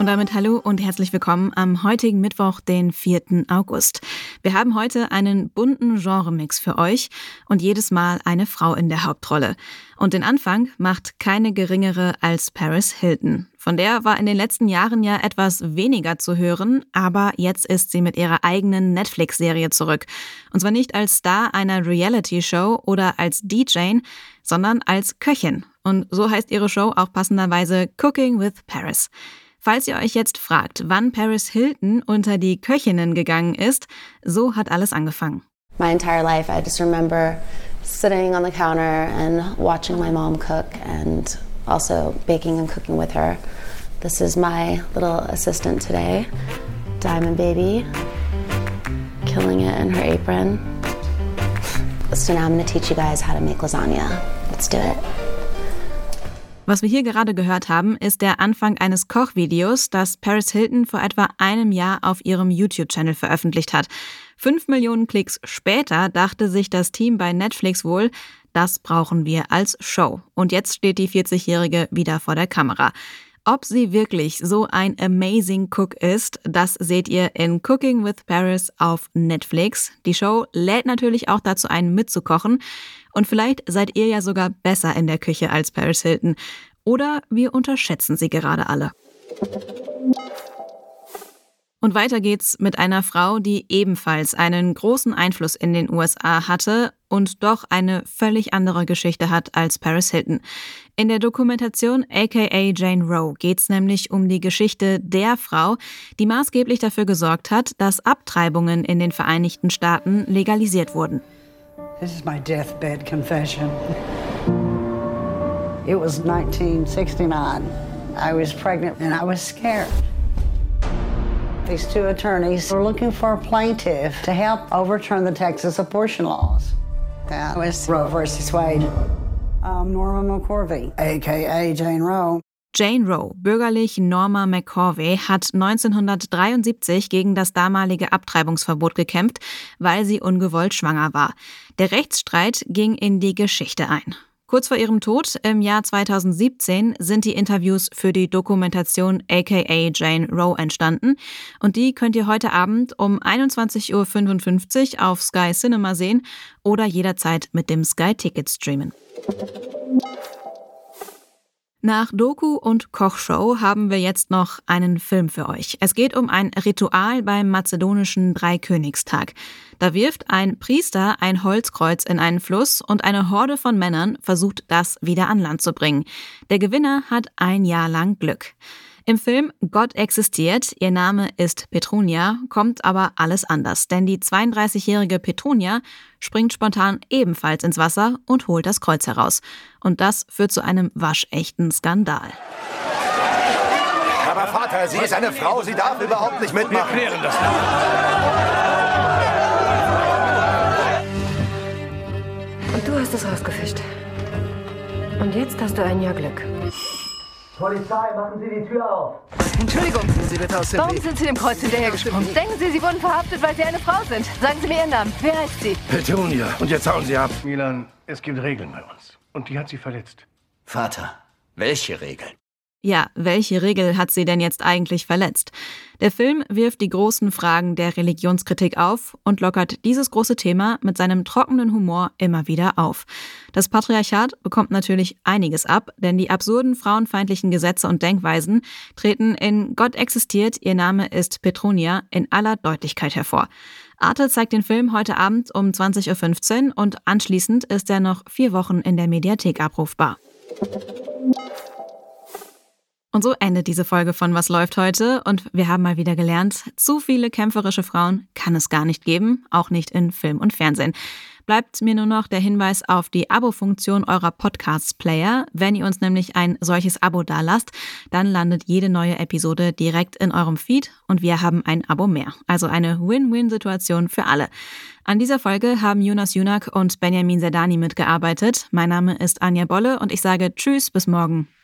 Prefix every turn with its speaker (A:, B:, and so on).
A: Und damit hallo und herzlich willkommen am heutigen Mittwoch, den 4. August. Wir haben heute einen bunten Genremix für euch und jedes Mal eine Frau in der Hauptrolle. Und den Anfang macht keine geringere als Paris Hilton. Von der war in den letzten Jahren ja etwas weniger zu hören, aber jetzt ist sie mit ihrer eigenen Netflix-Serie zurück. Und zwar nicht als Star einer Reality-Show oder als DJ, sondern als Köchin. Und so heißt ihre Show auch passenderweise Cooking with Paris. Falls ihr euch jetzt fragt, wann Paris Hilton unter die Köchinnen gegangen ist, so hat alles angefangen.
B: My entire life, I just remember sitting on the counter and watching my mom cook and also baking and cooking with her. This is my little assistant today, Diamond Baby, killing it in her apron. So now I'm going to teach you guys how to make lasagna. Let's do it.
A: Was wir hier gerade gehört haben, ist der Anfang eines Kochvideos, das Paris Hilton vor etwa einem Jahr auf ihrem YouTube-Channel veröffentlicht hat. Fünf Millionen Klicks später dachte sich das Team bei Netflix wohl, das brauchen wir als Show. Und jetzt steht die 40-Jährige wieder vor der Kamera. Ob sie wirklich so ein amazing Cook ist, das seht ihr in Cooking with Paris auf Netflix. Die Show lädt natürlich auch dazu ein, mitzukochen. Und vielleicht seid ihr ja sogar besser in der Küche als Paris Hilton. Oder wir unterschätzen sie gerade alle. Und weiter geht's mit einer Frau, die ebenfalls einen großen Einfluss in den USA hatte und doch eine völlig andere Geschichte hat als Paris Hilton. In der Dokumentation aka Jane Roe geht's nämlich um die Geschichte der Frau, die maßgeblich dafür gesorgt hat, dass Abtreibungen in den Vereinigten Staaten legalisiert wurden.
C: This is my deathbed confession. It was 1969. I was pregnant and I was scared. These two attorneys were looking for a plaintiff to help overturn the Texas abortion laws. That was Roe versus Wade. I'm Norma McCorvey, aka Jane Roe.
A: Jane Roe, bürgerlich Norma McCorvey, hat 1973 gegen das damalige Abtreibungsverbot gekämpft, weil sie ungewollt schwanger war. Der Rechtsstreit ging in die Geschichte ein. Kurz vor ihrem Tod im Jahr 2017 sind die Interviews für die Dokumentation aka Jane Roe entstanden und die könnt ihr heute Abend um 21.55 Uhr auf Sky Cinema sehen oder jederzeit mit dem Sky Ticket streamen. Nach Doku und Kochshow haben wir jetzt noch einen Film für euch. Es geht um ein Ritual beim mazedonischen Dreikönigstag. Da wirft ein Priester ein Holzkreuz in einen Fluss und eine Horde von Männern versucht, das wieder an Land zu bringen. Der Gewinner hat ein Jahr lang Glück. Im Film Gott existiert, ihr Name ist Petronia, kommt aber alles anders, denn die 32-jährige Petronia springt spontan ebenfalls ins Wasser und holt das Kreuz heraus. Und das führt zu einem waschechten Skandal.
D: Aber Vater, sie ist eine Frau, sie darf überhaupt nicht mitmachen.
E: Wir klären das
F: Und du hast es rausgefischt. Und jetzt hast du ein Jahr Glück.
D: Polizei, machen Sie die Tür auf.
G: Entschuldigung, Sie bitte aus dem
F: Warum
G: Weg.
F: sind Sie dem Kreuz hinterhergeschwommen? Denken Sie, Sie wurden verhaftet, weil Sie eine Frau sind? Sagen Sie mir Ihren Namen. Wer heißt Sie?
E: Petunia. Und jetzt hauen Sie ab. Milan, es gibt Regeln bei uns. Und die hat sie verletzt.
G: Vater, welche Regeln?
A: Ja, welche Regel hat sie denn jetzt eigentlich verletzt? Der Film wirft die großen Fragen der Religionskritik auf und lockert dieses große Thema mit seinem trockenen Humor immer wieder auf. Das Patriarchat bekommt natürlich einiges ab, denn die absurden frauenfeindlichen Gesetze und Denkweisen treten in Gott existiert, ihr Name ist Petronia in aller Deutlichkeit hervor. Arte zeigt den Film heute Abend um 20.15 Uhr und anschließend ist er noch vier Wochen in der Mediathek abrufbar. Und so endet diese Folge von Was läuft heute und wir haben mal wieder gelernt, zu viele kämpferische Frauen kann es gar nicht geben, auch nicht in Film und Fernsehen. Bleibt mir nur noch der Hinweis auf die Abo-Funktion eurer Podcast-Player. Wenn ihr uns nämlich ein solches Abo dalasst, dann landet jede neue Episode direkt in eurem Feed und wir haben ein Abo mehr. Also eine Win-Win-Situation für alle. An dieser Folge haben Jonas Junak und Benjamin Sedani mitgearbeitet. Mein Name ist Anja Bolle und ich sage Tschüss, bis morgen.